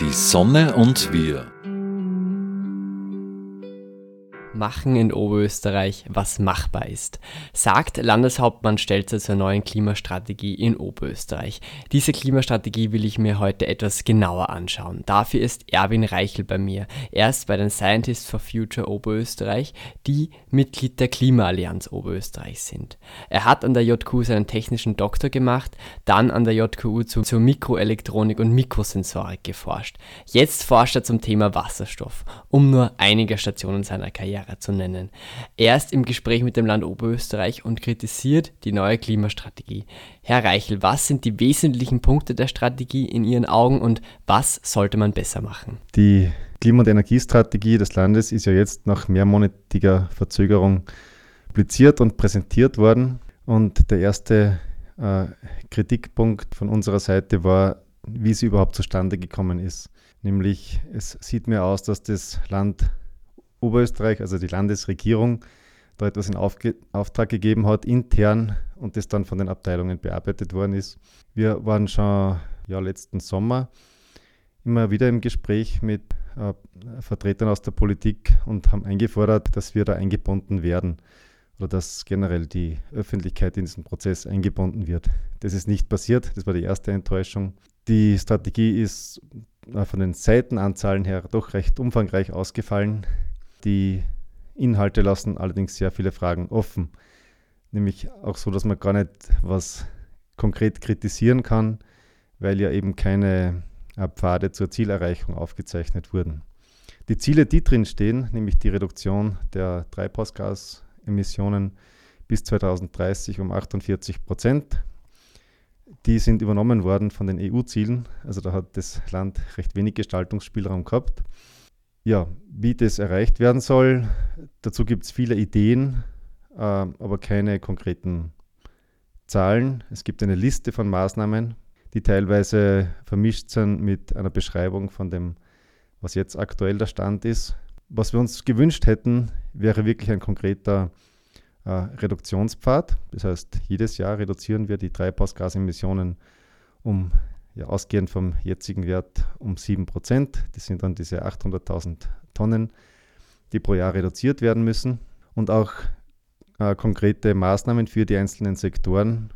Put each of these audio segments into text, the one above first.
Die Sonne und wir. Machen in Oberösterreich, was machbar ist, sagt Landeshauptmann Stelzer zur neuen Klimastrategie in Oberösterreich. Diese Klimastrategie will ich mir heute etwas genauer anschauen. Dafür ist Erwin Reichel bei mir. Er ist bei den Scientists for Future Oberösterreich, die Mitglied der Klimaallianz Oberösterreich sind. Er hat an der JQ seinen technischen Doktor gemacht, dann an der JQU zu, zur Mikroelektronik und Mikrosensorik geforscht. Jetzt forscht er zum Thema Wasserstoff, um nur einige Stationen seiner Karriere Jahre zu nennen. Er ist im Gespräch mit dem Land Oberösterreich und kritisiert die neue Klimastrategie. Herr Reichel, was sind die wesentlichen Punkte der Strategie in Ihren Augen und was sollte man besser machen? Die Klima- und Energiestrategie des Landes ist ja jetzt nach mehrmonatiger Verzögerung publiziert und präsentiert worden. Und der erste äh, Kritikpunkt von unserer Seite war, wie sie überhaupt zustande gekommen ist. Nämlich, es sieht mir aus, dass das Land Oberösterreich, also die Landesregierung, da etwas in Aufge Auftrag gegeben hat, intern und das dann von den Abteilungen bearbeitet worden ist. Wir waren schon ja, letzten Sommer immer wieder im Gespräch mit äh, Vertretern aus der Politik und haben eingefordert, dass wir da eingebunden werden oder dass generell die Öffentlichkeit in diesen Prozess eingebunden wird. Das ist nicht passiert, das war die erste Enttäuschung. Die Strategie ist äh, von den Seitenanzahlen her doch recht umfangreich ausgefallen. Die Inhalte lassen allerdings sehr viele Fragen offen. Nämlich auch so, dass man gar nicht was konkret kritisieren kann, weil ja eben keine äh, Pfade zur Zielerreichung aufgezeichnet wurden. Die Ziele, die drin stehen, nämlich die Reduktion der Treibhausgasemissionen bis 2030 um 48 Prozent, die sind übernommen worden von den EU-Zielen. Also da hat das Land recht wenig Gestaltungsspielraum gehabt. Ja, wie das erreicht werden soll, dazu gibt es viele Ideen, äh, aber keine konkreten Zahlen. Es gibt eine Liste von Maßnahmen, die teilweise vermischt sind mit einer Beschreibung von dem, was jetzt aktuell der Stand ist. Was wir uns gewünscht hätten, wäre wirklich ein konkreter äh, Reduktionspfad. Das heißt, jedes Jahr reduzieren wir die Treibhausgasemissionen um ja, ausgehend vom jetzigen Wert um 7 Prozent. Das sind dann diese 800.000 Tonnen, die pro Jahr reduziert werden müssen. Und auch äh, konkrete Maßnahmen für die einzelnen Sektoren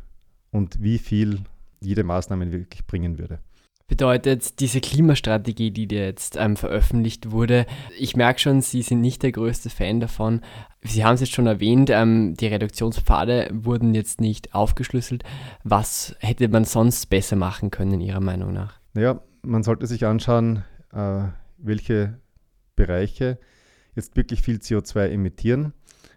und wie viel jede Maßnahme wirklich bringen würde bedeutet diese Klimastrategie, die jetzt ähm, veröffentlicht wurde. Ich merke schon, Sie sind nicht der größte Fan davon. Sie haben es jetzt schon erwähnt, ähm, die Reduktionspfade wurden jetzt nicht aufgeschlüsselt. Was hätte man sonst besser machen können, Ihrer Meinung nach? Naja, man sollte sich anschauen, äh, welche Bereiche jetzt wirklich viel CO2 emittieren.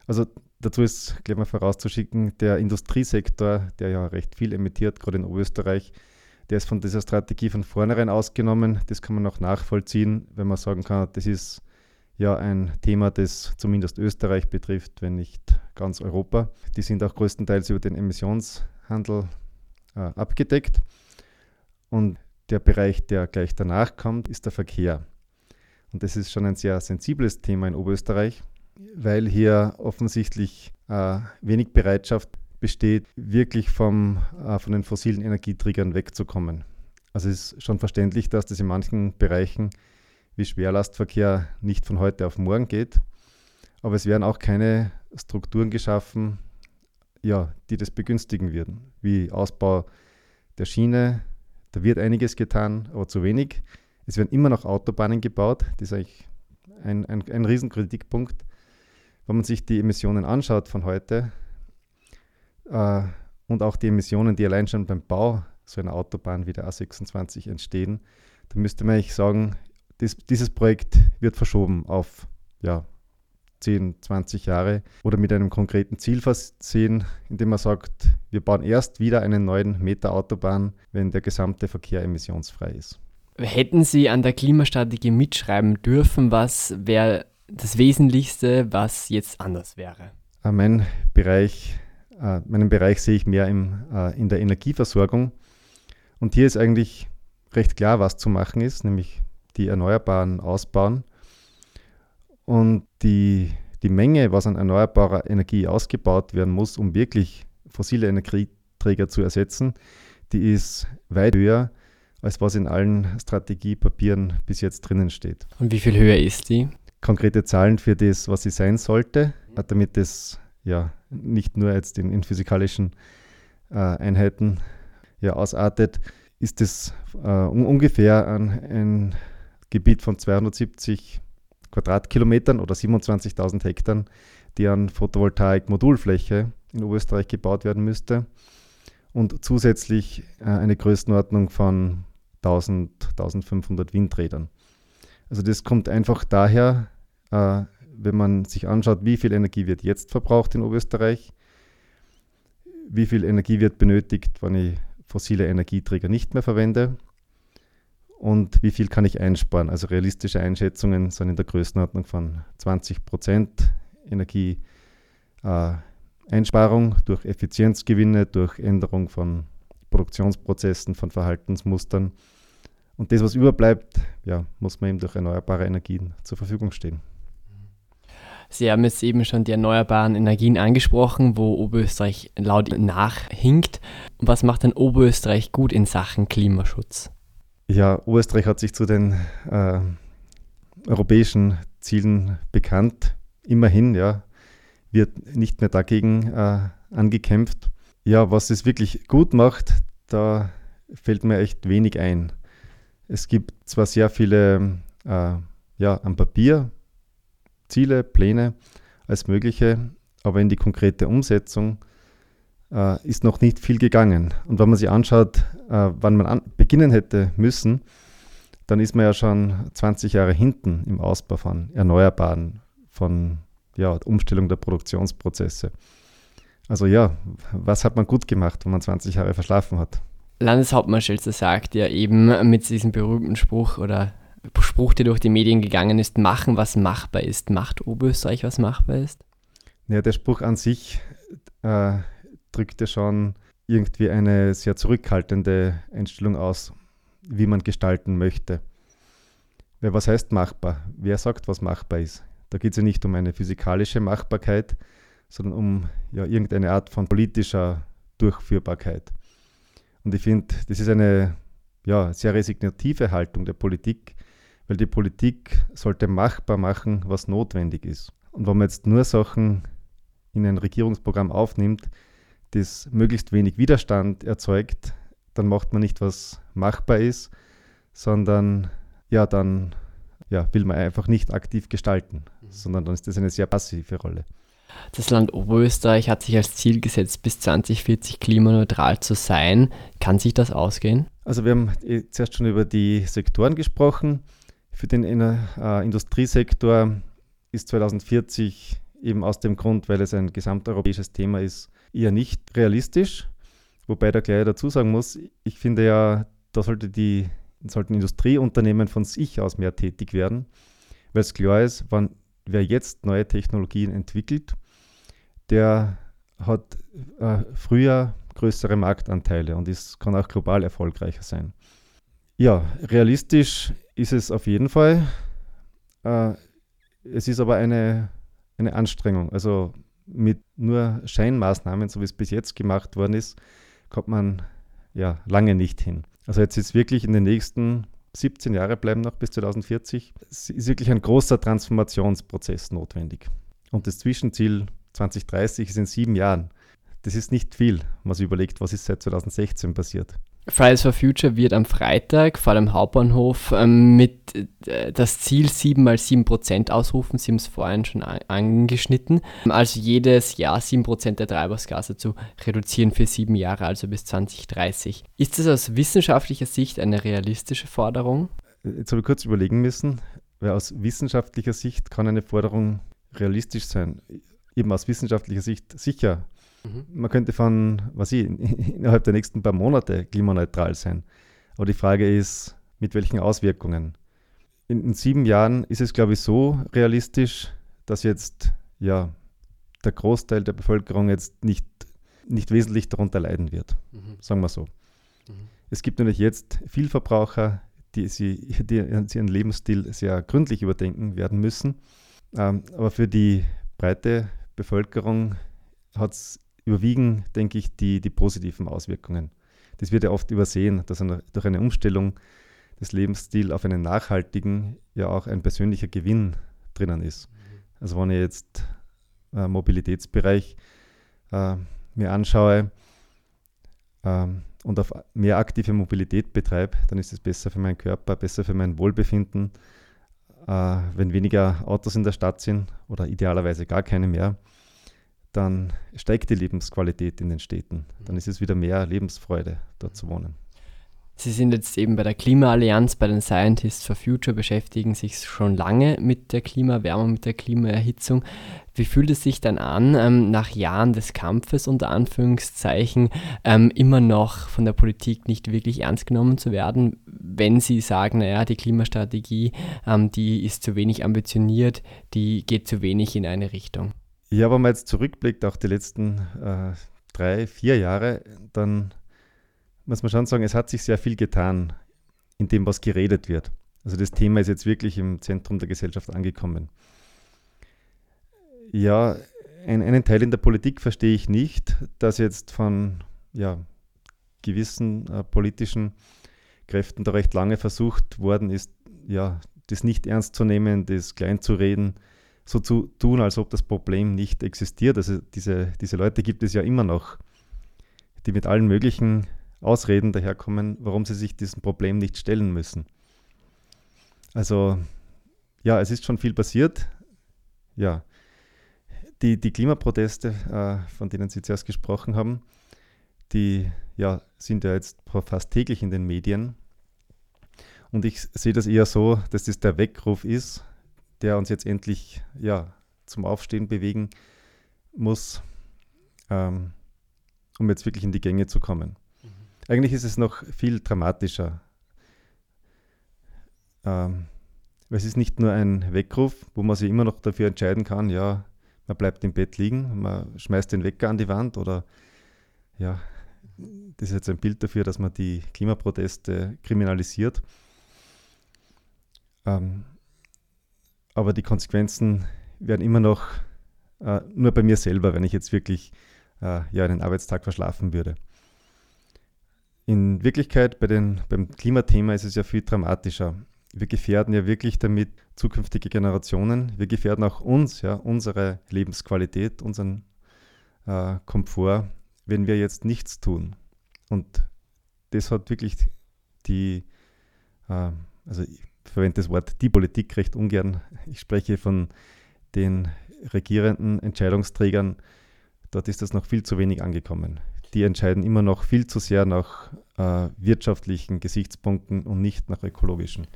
Also dazu ist gleich mal vorauszuschicken, der Industriesektor, der ja recht viel emittiert, gerade in Oberösterreich, der ist von dieser Strategie von vornherein ausgenommen. Das kann man auch nachvollziehen, wenn man sagen kann, das ist ja ein Thema, das zumindest Österreich betrifft, wenn nicht ganz Europa. Die sind auch größtenteils über den Emissionshandel äh, abgedeckt. Und der Bereich, der gleich danach kommt, ist der Verkehr. Und das ist schon ein sehr sensibles Thema in Oberösterreich, weil hier offensichtlich äh, wenig Bereitschaft besteht, wirklich vom, äh, von den fossilen Energieträgern wegzukommen. Also es ist schon verständlich, dass das in manchen Bereichen wie Schwerlastverkehr nicht von heute auf morgen geht. Aber es werden auch keine Strukturen geschaffen, ja, die das begünstigen würden, wie Ausbau der Schiene. Da wird einiges getan, aber zu wenig. Es werden immer noch Autobahnen gebaut. Das ist eigentlich ein, ein, ein Riesenkritikpunkt. Wenn man sich die Emissionen anschaut von heute, äh, und auch die Emissionen, die allein schon beim Bau so einer Autobahn wie der A26 entstehen, da müsste man eigentlich sagen, das, dieses Projekt wird verschoben auf ja, 10, 20 Jahre oder mit einem konkreten Ziel versehen, indem man sagt, wir bauen erst wieder einen neuen Meter Autobahn, wenn der gesamte Verkehr emissionsfrei ist. Hätten Sie an der Klimastrategie mitschreiben dürfen, was wäre das Wesentlichste, was jetzt anders wäre? Äh, mein Bereich äh, meinen Bereich sehe ich mehr im, äh, in der Energieversorgung. Und hier ist eigentlich recht klar, was zu machen ist, nämlich die Erneuerbaren ausbauen. Und die, die Menge, was an erneuerbarer Energie ausgebaut werden muss, um wirklich fossile Energieträger zu ersetzen, die ist weit höher, als was in allen Strategiepapieren bis jetzt drinnen steht. Und wie viel höher ist die? Konkrete Zahlen für das, was sie sein sollte, damit es ja nicht nur jetzt in, in physikalischen äh, Einheiten ja, ausartet, ist es äh, ungefähr ein, ein Gebiet von 270 Quadratkilometern oder 27.000 Hektar, die an Photovoltaik-Modulfläche in Oberösterreich gebaut werden müsste und zusätzlich äh, eine Größenordnung von 1000, 1500 Windrädern. Also das kommt einfach daher, äh, wenn man sich anschaut, wie viel Energie wird jetzt verbraucht in Oberösterreich, wie viel Energie wird benötigt, wenn ich fossile Energieträger nicht mehr verwende und wie viel kann ich einsparen. Also realistische Einschätzungen sind in der Größenordnung von 20 Prozent Energieeinsparung äh, durch Effizienzgewinne, durch Änderung von Produktionsprozessen, von Verhaltensmustern. Und das, was überbleibt, ja, muss man eben durch erneuerbare Energien zur Verfügung stehen. Sie haben jetzt eben schon die erneuerbaren Energien angesprochen, wo Oberösterreich laut nachhinkt. Was macht denn Oberösterreich gut in Sachen Klimaschutz? Ja, Oberösterreich hat sich zu den äh, europäischen Zielen bekannt. Immerhin, ja, wird nicht mehr dagegen äh, angekämpft. Ja, was es wirklich gut macht, da fällt mir echt wenig ein. Es gibt zwar sehr viele äh, ja, am Papier Ziele, Pläne als mögliche, aber in die konkrete Umsetzung äh, ist noch nicht viel gegangen. Und wenn man sich anschaut, äh, wann man an, beginnen hätte müssen, dann ist man ja schon 20 Jahre hinten im Ausbau von Erneuerbaren, von ja, Umstellung der Produktionsprozesse. Also ja, was hat man gut gemacht, wenn man 20 Jahre verschlafen hat? Landeshauptmann Schulze sagt ja eben mit diesem berühmten Spruch oder Spruch, der durch die Medien gegangen ist, machen, was machbar ist. Macht Oberösterreich, was machbar ist? Ja, der Spruch an sich äh, drückt schon irgendwie eine sehr zurückhaltende Einstellung aus, wie man gestalten möchte. Weil was heißt machbar? Wer sagt, was machbar ist? Da geht es ja nicht um eine physikalische Machbarkeit, sondern um ja, irgendeine Art von politischer Durchführbarkeit. Und ich finde, das ist eine ja, sehr resignative Haltung der Politik, weil die Politik sollte machbar machen, was notwendig ist. Und wenn man jetzt nur Sachen in ein Regierungsprogramm aufnimmt, das möglichst wenig Widerstand erzeugt, dann macht man nicht, was machbar ist, sondern ja, dann ja, will man einfach nicht aktiv gestalten, mhm. sondern dann ist das eine sehr passive Rolle. Das Land Oberösterreich hat sich als Ziel gesetzt, bis 2040 klimaneutral zu sein. Kann sich das ausgehen? Also wir haben eh zuerst schon über die Sektoren gesprochen. Für den äh, Industriesektor ist 2040 eben aus dem Grund, weil es ein gesamteuropäisches Thema ist, eher nicht realistisch. Wobei da gleich dazu sagen muss, ich finde ja, da sollte die, sollten Industrieunternehmen von sich aus mehr tätig werden, weil es klar ist, wenn wer jetzt neue Technologien entwickelt, der hat äh, früher größere Marktanteile und ist, kann auch global erfolgreicher sein. Ja, realistisch ist es auf jeden Fall. Äh, es ist aber eine, eine Anstrengung. Also mit nur Scheinmaßnahmen, so wie es bis jetzt gemacht worden ist, kommt man ja lange nicht hin. Also jetzt ist wirklich in den nächsten 17 Jahre bleiben noch bis 2040. Es ist wirklich ein großer Transformationsprozess notwendig. Und das Zwischenziel 2030 ist in sieben Jahren. Das ist nicht viel, sich überlegt, was ist seit 2016 passiert. Fridays for Future wird am Freitag vor dem Hauptbahnhof ähm, mit äh, das Ziel 7 mal 7 Prozent ausrufen. Sie haben es vorhin schon angeschnitten. Also jedes Jahr 7 Prozent der Treibhausgase zu reduzieren für sieben Jahre, also bis 2030. Ist das aus wissenschaftlicher Sicht eine realistische Forderung? Jetzt habe ich kurz überlegen müssen, weil aus wissenschaftlicher Sicht kann eine Forderung realistisch sein. Eben aus wissenschaftlicher Sicht sicher Mhm. Man könnte von, was ich, innerhalb der nächsten paar Monate klimaneutral sein. Aber die Frage ist, mit welchen Auswirkungen? In, in sieben Jahren ist es, glaube ich, so realistisch, dass jetzt ja der Großteil der Bevölkerung jetzt nicht, nicht wesentlich darunter leiden wird. Mhm. Sagen wir so. Mhm. Es gibt nämlich jetzt viel Verbraucher, die, sie, die ihren Lebensstil sehr gründlich überdenken werden müssen. Ähm, aber für die breite Bevölkerung hat es überwiegen, denke ich, die, die positiven Auswirkungen. das wird ja oft übersehen, dass eine, durch eine Umstellung des Lebensstils auf einen nachhaltigen ja auch ein persönlicher Gewinn drinnen ist. Also wenn ich jetzt äh, Mobilitätsbereich äh, mir anschaue äh, und auf mehr aktive Mobilität betreibe, dann ist es besser für meinen Körper, besser für mein Wohlbefinden, äh, wenn weniger Autos in der Stadt sind oder idealerweise gar keine mehr dann steigt die Lebensqualität in den Städten. Dann ist es wieder mehr Lebensfreude, dort zu wohnen. Sie sind jetzt eben bei der Klimaallianz, bei den Scientists for Future, beschäftigen sich schon lange mit der Klimaerwärmung, mit der Klimaerhitzung. Wie fühlt es sich dann an, ähm, nach Jahren des Kampfes unter Anführungszeichen ähm, immer noch von der Politik nicht wirklich ernst genommen zu werden, wenn sie sagen, naja, die Klimastrategie, ähm, die ist zu wenig ambitioniert, die geht zu wenig in eine Richtung? Ja, wenn man jetzt zurückblickt, auch die letzten äh, drei, vier Jahre, dann muss man schon sagen, es hat sich sehr viel getan in dem, was geredet wird. Also das Thema ist jetzt wirklich im Zentrum der Gesellschaft angekommen. Ja, ein, einen Teil in der Politik verstehe ich nicht, dass jetzt von ja, gewissen äh, politischen Kräften da recht lange versucht worden ist, ja, das nicht ernst zu nehmen, das klein zu reden, so zu tun, als ob das Problem nicht existiert. Also diese, diese Leute gibt es ja immer noch, die mit allen möglichen Ausreden daherkommen, warum sie sich diesem Problem nicht stellen müssen. Also ja, es ist schon viel passiert. Ja, die, die Klimaproteste, äh, von denen Sie zuerst gesprochen haben, die ja, sind ja jetzt fast täglich in den Medien. Und ich sehe das eher so, dass das der Weckruf ist, der uns jetzt endlich ja, zum Aufstehen bewegen muss, ähm, um jetzt wirklich in die Gänge zu kommen. Mhm. Eigentlich ist es noch viel dramatischer. Ähm, es ist nicht nur ein Weckruf, wo man sich immer noch dafür entscheiden kann, ja, man bleibt im Bett liegen, man schmeißt den Wecker an die Wand oder ja, das ist jetzt ein Bild dafür, dass man die Klimaproteste kriminalisiert. Ähm, aber die Konsequenzen werden immer noch äh, nur bei mir selber, wenn ich jetzt wirklich äh, ja, einen Arbeitstag verschlafen würde. In Wirklichkeit bei den, beim Klimathema ist es ja viel dramatischer. Wir gefährden ja wirklich damit zukünftige Generationen. Wir gefährden auch uns, ja, unsere Lebensqualität, unseren äh, Komfort, wenn wir jetzt nichts tun. Und das hat wirklich die, äh, also verwende das Wort die Politik recht ungern. Ich spreche von den regierenden Entscheidungsträgern. Dort ist das noch viel zu wenig angekommen. Die entscheiden immer noch viel zu sehr nach äh, wirtschaftlichen Gesichtspunkten und nicht nach ökologischen.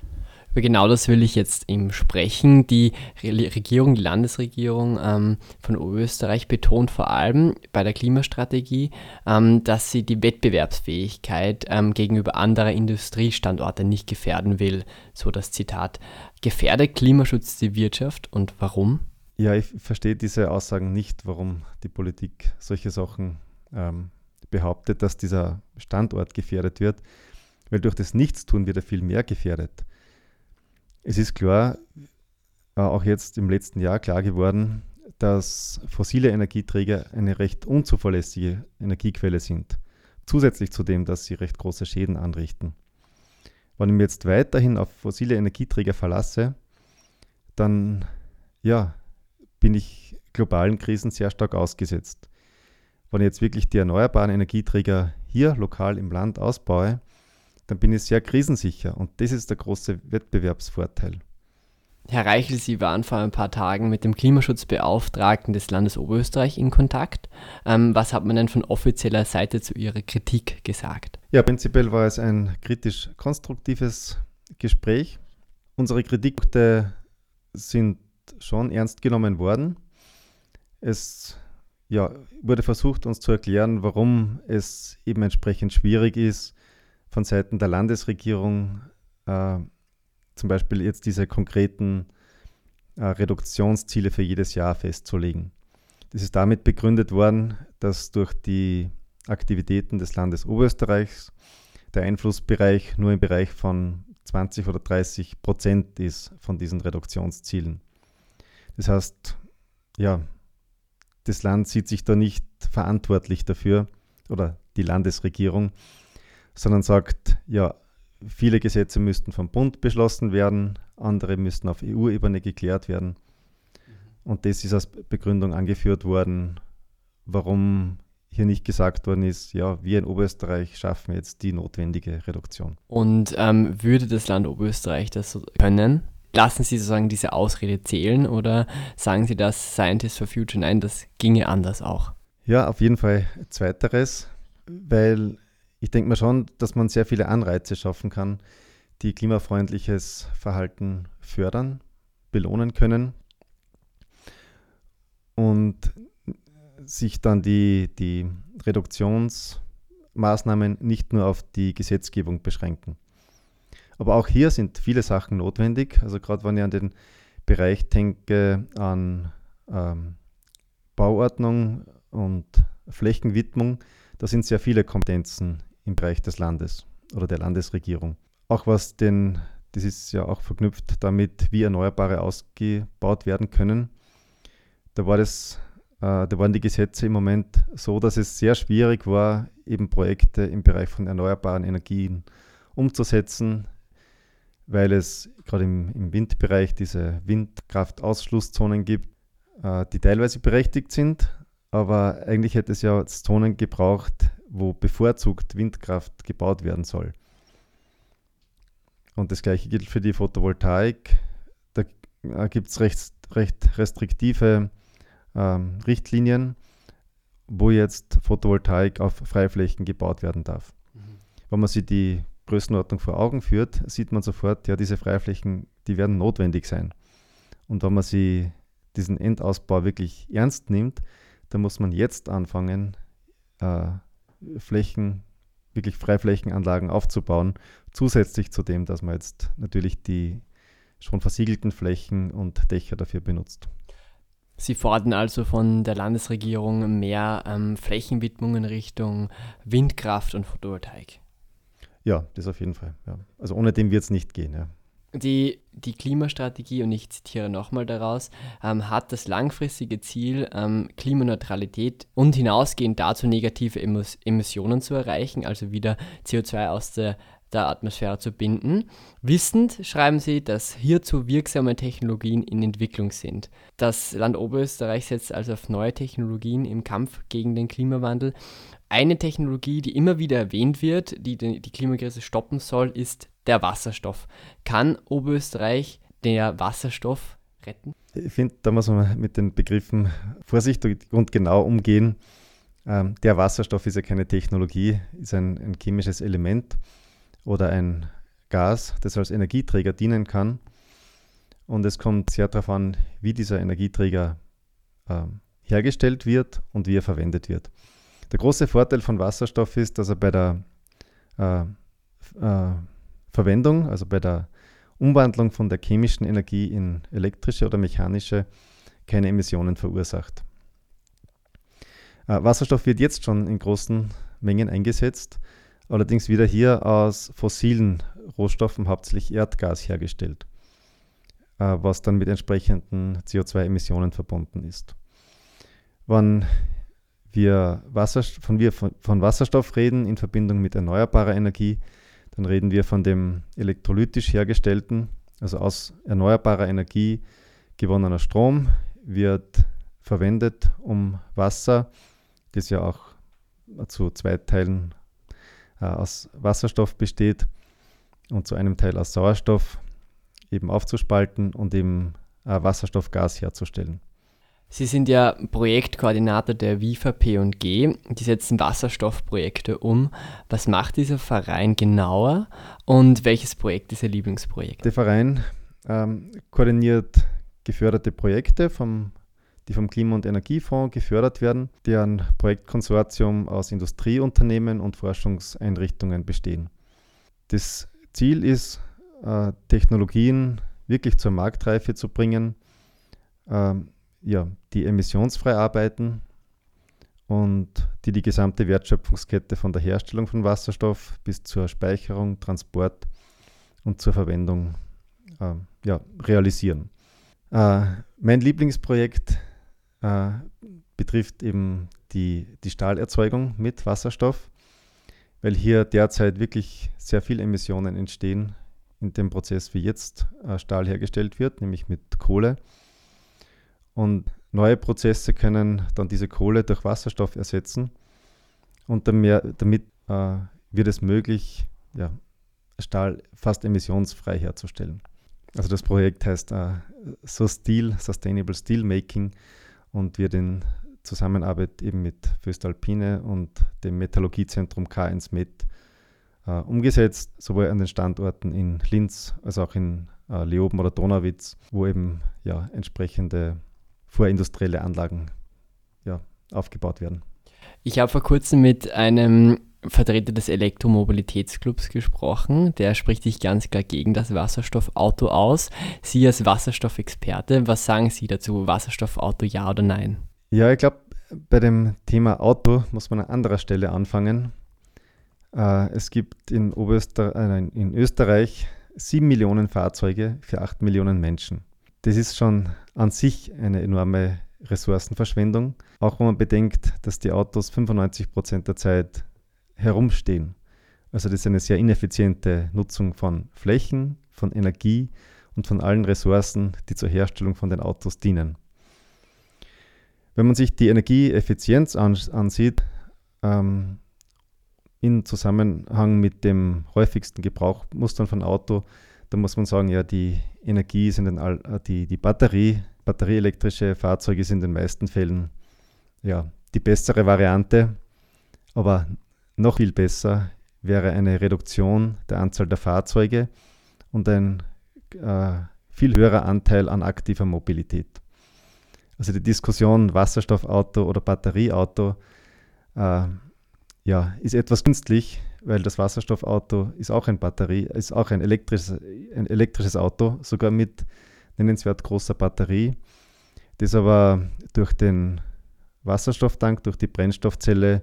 Über genau das will ich jetzt eben sprechen. Die Regierung, die Landesregierung ähm, von Oberösterreich betont vor allem bei der Klimastrategie, ähm, dass sie die Wettbewerbsfähigkeit ähm, gegenüber anderer Industriestandorte nicht gefährden will. So das Zitat. Gefährdet Klimaschutz die Wirtschaft und warum? Ja, ich verstehe diese Aussagen nicht, warum die Politik solche Sachen ähm, behauptet, dass dieser Standort gefährdet wird, weil durch das Nichtstun wird er viel mehr gefährdet. Es ist klar, äh, auch jetzt im letzten Jahr klar geworden, dass fossile Energieträger eine recht unzuverlässige Energiequelle sind. Zusätzlich zu dem, dass sie recht große Schäden anrichten. Wenn ich mich jetzt weiterhin auf fossile Energieträger verlasse, dann ja, bin ich globalen Krisen sehr stark ausgesetzt. Wenn ich jetzt wirklich die erneuerbaren Energieträger hier lokal im Land ausbaue, dann bin ich sehr krisensicher und das ist der große Wettbewerbsvorteil. Herr Reichel, Sie waren vor ein paar Tagen mit dem Klimaschutzbeauftragten des Landes Oberösterreich in Kontakt. Ähm, was hat man denn von offizieller Seite zu Ihrer Kritik gesagt? Ja, prinzipiell war es ein kritisch-konstruktives Gespräch. Unsere Kritikpunkte sind schon ernst genommen worden. Es ja, wurde versucht, uns zu erklären, warum es eben entsprechend schwierig ist, von Seiten der Landesregierung äh, zum Beispiel jetzt diese konkreten äh, Reduktionsziele für jedes Jahr festzulegen. Das ist damit begründet worden, dass durch die Aktivitäten des Landes Oberösterreichs der Einflussbereich nur im Bereich von 20 oder 30 Prozent ist von diesen Reduktionszielen. Das heißt, ja, das Land sieht sich da nicht verantwortlich dafür oder die Landesregierung, sondern sagt, ja, viele Gesetze müssten vom Bund beschlossen werden, andere müssten auf EU-Ebene geklärt werden. Und das ist als Begründung angeführt worden, warum hier nicht gesagt worden ist, ja, wir in Oberösterreich schaffen jetzt die notwendige Reduktion. Und ähm, würde das Land Oberösterreich das so können? Lassen Sie sozusagen diese Ausrede zählen oder sagen Sie das Scientists for Future? Nein, das ginge anders auch. Ja, auf jeden Fall zweiteres, weil ich denke mir schon, dass man sehr viele Anreize schaffen kann, die klimafreundliches Verhalten fördern, belohnen können und sich dann die, die Reduktionsmaßnahmen nicht nur auf die Gesetzgebung beschränken. Aber auch hier sind viele Sachen notwendig. Also gerade wenn ich an den Bereich denke, an ähm, Bauordnung und Flächenwidmung, da sind sehr viele Kompetenzen im Bereich des Landes oder der Landesregierung. Auch was den, das ist ja auch verknüpft damit, wie Erneuerbare ausgebaut werden können. Da war das, äh, da waren die Gesetze im Moment so, dass es sehr schwierig war, eben Projekte im Bereich von erneuerbaren Energien umzusetzen, weil es gerade im, im Windbereich diese Windkraftausschlusszonen gibt, äh, die teilweise berechtigt sind, aber eigentlich hätte es ja Zonen gebraucht, wo bevorzugt Windkraft gebaut werden soll. Und das gleiche gilt für die Photovoltaik. Da äh, gibt es recht, recht restriktive ähm, Richtlinien, wo jetzt Photovoltaik auf Freiflächen gebaut werden darf. Mhm. Wenn man sich die Größenordnung vor Augen führt, sieht man sofort, ja, diese Freiflächen, die werden notwendig sein. Und wenn man sie diesen Endausbau wirklich ernst nimmt, dann muss man jetzt anfangen, äh, Flächen, wirklich Freiflächenanlagen aufzubauen, zusätzlich zu dem, dass man jetzt natürlich die schon versiegelten Flächen und Dächer dafür benutzt. Sie fordern also von der Landesregierung mehr ähm, Flächenwidmung in Richtung Windkraft und Photovoltaik. Ja, das auf jeden Fall. Ja. Also ohne dem wird es nicht gehen. Ja. Die, die Klimastrategie, und ich zitiere nochmal daraus, ähm, hat das langfristige Ziel, ähm, Klimaneutralität und hinausgehend dazu negative Emos Emissionen zu erreichen, also wieder CO2 aus der, der Atmosphäre zu binden. Wissend schreiben sie, dass hierzu wirksame Technologien in Entwicklung sind. Das Land Oberösterreich setzt also auf neue Technologien im Kampf gegen den Klimawandel. Eine Technologie, die immer wieder erwähnt wird, die die Klimakrise stoppen soll, ist der Wasserstoff. Kann Oberösterreich der Wasserstoff retten? Ich finde, da muss man mit den Begriffen vorsichtig und genau umgehen. Ähm, der Wasserstoff ist ja keine Technologie, ist ein, ein, chemisches Element oder ein Gas, das als Energieträger dienen kann. Und es kommt sehr darauf an, wie dieser Energieträger äh, hergestellt wird und wie er verwendet wird. Der große Vorteil von Wasserstoff ist, dass er bei der äh, äh, Verwendung, also bei der Umwandlung von der chemischen Energie in elektrische oder mechanische, keine Emissionen verursacht. Äh, Wasserstoff wird jetzt schon in großen Mengen eingesetzt, allerdings wieder hier aus fossilen Rohstoffen, hauptsächlich Erdgas, hergestellt, äh, was dann mit entsprechenden CO2-Emissionen verbunden ist. Wenn wir, Wasserstoff, von, wir von, von Wasserstoff reden in Verbindung mit erneuerbarer Energie, dann reden wir von dem elektrolytisch hergestellten, also aus erneuerbarer Energie gewonnener Strom, wird verwendet, um Wasser, das ja auch zu zwei Teilen äh, aus Wasserstoff besteht und zu einem Teil aus Sauerstoff, eben aufzuspalten und eben äh, Wasserstoffgas herzustellen. Sie sind ja Projektkoordinator der WIFA P&G. Die setzen Wasserstoffprojekte um. Was macht dieser Verein genauer und welches Projekt ist Ihr Lieblingsprojekt? Der Verein ähm, koordiniert geförderte Projekte, vom, die vom Klima- und Energiefonds gefördert werden, deren Projektkonsortium aus Industrieunternehmen und Forschungseinrichtungen bestehen. Das Ziel ist, äh, Technologien wirklich zur Marktreife zu bringen. Ähm, ja, die emissionsfrei arbeiten und die die gesamte Wertschöpfungskette von der Herstellung von Wasserstoff bis zur Speicherung, Transport und zur Verwendung äh, ja, realisieren. Äh, mein Lieblingsprojekt äh, betrifft eben die, die Stahlerzeugung mit Wasserstoff. weil hier derzeit wirklich sehr viele Emissionen entstehen in dem Prozess, wie jetzt äh, Stahl hergestellt wird, nämlich mit Kohle. Und neue Prozesse können dann diese Kohle durch Wasserstoff ersetzen und damit äh, wird es möglich, ja, Stahl fast emissionsfrei herzustellen. Also das Projekt heißt äh, So Steel, Sustainable Steel Making und wird in Zusammenarbeit eben mit Föstalpine und dem Metallurgiezentrum K1 Met äh, umgesetzt, sowohl an den Standorten in Linz als auch in äh, Leoben oder Donauwitz, wo eben ja, entsprechende vorindustrielle Anlagen ja, aufgebaut werden. Ich habe vor kurzem mit einem Vertreter des Elektromobilitätsclubs gesprochen. Der spricht sich ganz klar gegen das Wasserstoffauto aus. Sie als Wasserstoffexperte, was sagen Sie dazu? Wasserstoffauto ja oder nein? Ja, ich glaube, bei dem Thema Auto muss man an anderer Stelle anfangen. Äh, es gibt in, Oberöster äh, in Österreich sieben Millionen Fahrzeuge für acht Millionen Menschen. Das ist schon an sich eine enorme Ressourcenverschwendung, auch wenn man bedenkt, dass die Autos 95 Prozent der Zeit herumstehen. Also das ist eine sehr ineffiziente Nutzung von Flächen, von Energie und von allen Ressourcen, die zur Herstellung von den Autos dienen. Wenn man sich die Energieeffizienz ansieht, ähm, in Zusammenhang mit dem häufigsten Gebrauchmustern von Auto, da muss man sagen, ja, die Energie sind All, äh, die, die Batterie, batterieelektrische Fahrzeuge sind in den meisten Fällen ja, die bessere Variante, aber noch viel besser wäre eine Reduktion der Anzahl der Fahrzeuge und ein äh, viel höherer Anteil an aktiver Mobilität. Also die Diskussion Wasserstoffauto oder Batterieauto äh, ja, ist etwas künstlich, weil das Wasserstoffauto ist auch ein Batterie, ist auch ein elektrisches, ein elektrisches Auto, sogar mit nennenswert großer Batterie, das aber durch den Wasserstofftank, durch die Brennstoffzelle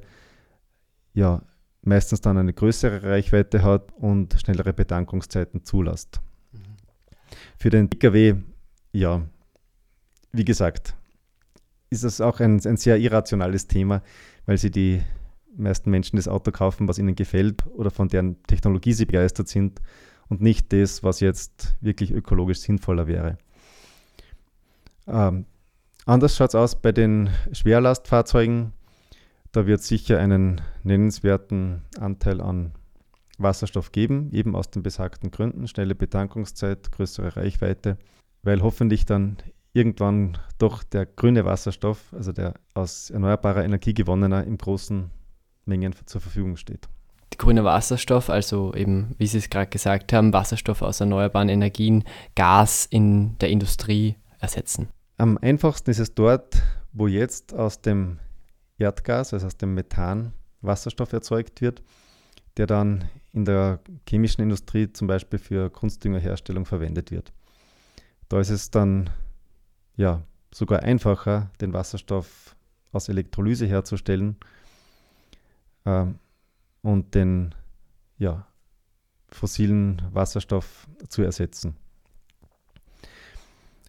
ja meistens dann eine größere Reichweite hat und schnellere Betankungszeiten zulässt. Mhm. Für den Pkw, ja, wie gesagt, ist das auch ein, ein sehr irrationales Thema, weil sie die meisten Menschen das Auto kaufen, was ihnen gefällt oder von deren Technologie sie begeistert sind und nicht das, was jetzt wirklich ökologisch sinnvoller wäre. Ähm, anders schaut es aus bei den Schwerlastfahrzeugen. Da wird sicher einen nennenswerten Anteil an Wasserstoff geben, eben aus den besagten Gründen, schnelle Betankungszeit, größere Reichweite, weil hoffentlich dann irgendwann doch der grüne Wasserstoff, also der aus erneuerbarer Energie gewonnener, in großen Mengen zur Verfügung steht. Der grüne Wasserstoff, also eben, wie Sie es gerade gesagt haben, Wasserstoff aus erneuerbaren Energien, Gas in der Industrie ersetzen. Am einfachsten ist es dort, wo jetzt aus dem Erdgas, also aus dem Methan, Wasserstoff erzeugt wird, der dann in der chemischen Industrie zum Beispiel für Kunstdüngerherstellung verwendet wird. Da ist es dann ja sogar einfacher, den Wasserstoff aus Elektrolyse herzustellen äh, und den ja, fossilen Wasserstoff zu ersetzen.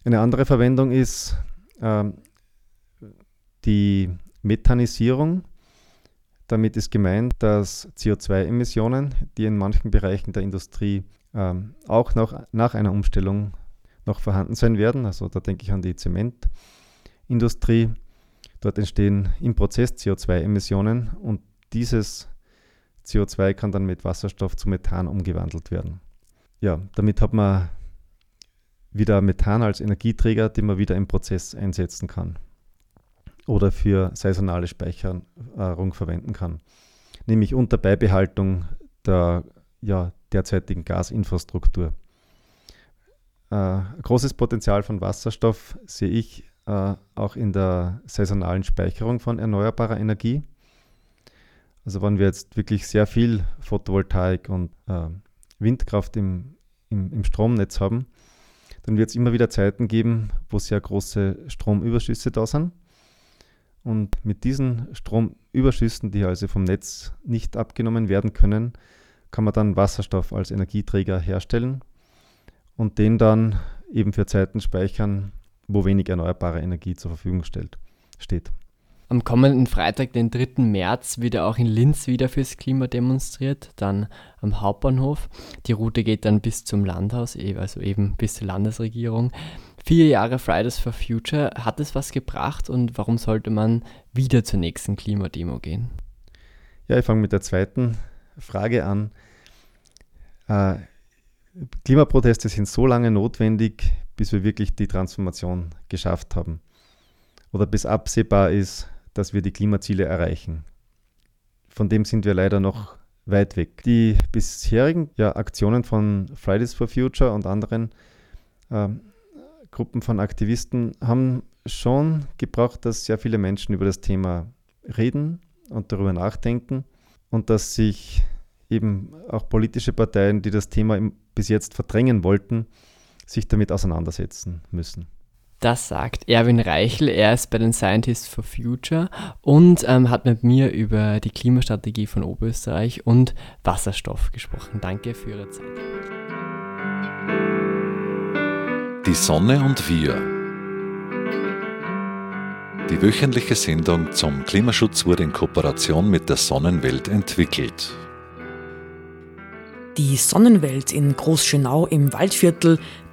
Eine andere Verwendung ist äh, die Methanisierung. Damit ist gemeint, dass CO2-Emissionen, die in manchen Bereichen der Industrie ähm, auch noch nach einer Umstellung noch vorhanden sein werden, also da denke ich an die Zementindustrie, dort entstehen im Prozess CO2-Emissionen und dieses CO2 kann dann mit Wasserstoff zu Methan umgewandelt werden. Ja, damit hat man wieder Methan als Energieträger, den man wieder im Prozess einsetzen kann oder für saisonale Speicherung verwenden kann, nämlich unter Beibehaltung der ja, derzeitigen Gasinfrastruktur. Äh, großes Potenzial von Wasserstoff sehe ich äh, auch in der saisonalen Speicherung von erneuerbarer Energie. Also wenn wir jetzt wirklich sehr viel Photovoltaik und äh, Windkraft im, im, im Stromnetz haben, dann wird es immer wieder Zeiten geben, wo sehr große Stromüberschüsse da sind. Und mit diesen Stromüberschüssen, die also vom Netz nicht abgenommen werden können, kann man dann Wasserstoff als Energieträger herstellen und den dann eben für Zeiten speichern, wo wenig erneuerbare Energie zur Verfügung stellt, steht. Am kommenden Freitag, den 3. März, wird auch in Linz wieder fürs Klima demonstriert, dann am Hauptbahnhof. Die Route geht dann bis zum Landhaus, e, also eben bis zur Landesregierung. Vier Jahre Fridays for Future, hat es was gebracht und warum sollte man wieder zur nächsten Klimademo gehen? Ja, ich fange mit der zweiten Frage an. Äh, Klimaproteste sind so lange notwendig, bis wir wirklich die Transformation geschafft haben oder bis absehbar ist, dass wir die Klimaziele erreichen. Von dem sind wir leider noch weit weg. Die bisherigen ja, Aktionen von Fridays for Future und anderen äh, Gruppen von Aktivisten haben schon gebraucht, dass sehr viele Menschen über das Thema reden und darüber nachdenken und dass sich eben auch politische Parteien, die das Thema bis jetzt verdrängen wollten, sich damit auseinandersetzen müssen. Das sagt Erwin Reichel. Er ist bei den Scientists for Future und ähm, hat mit mir über die Klimastrategie von Oberösterreich und Wasserstoff gesprochen. Danke für Ihre Zeit. Die Sonne und wir. Die wöchentliche Sendung zum Klimaschutz wurde in Kooperation mit der Sonnenwelt entwickelt. Die Sonnenwelt in Großschönau im Waldviertel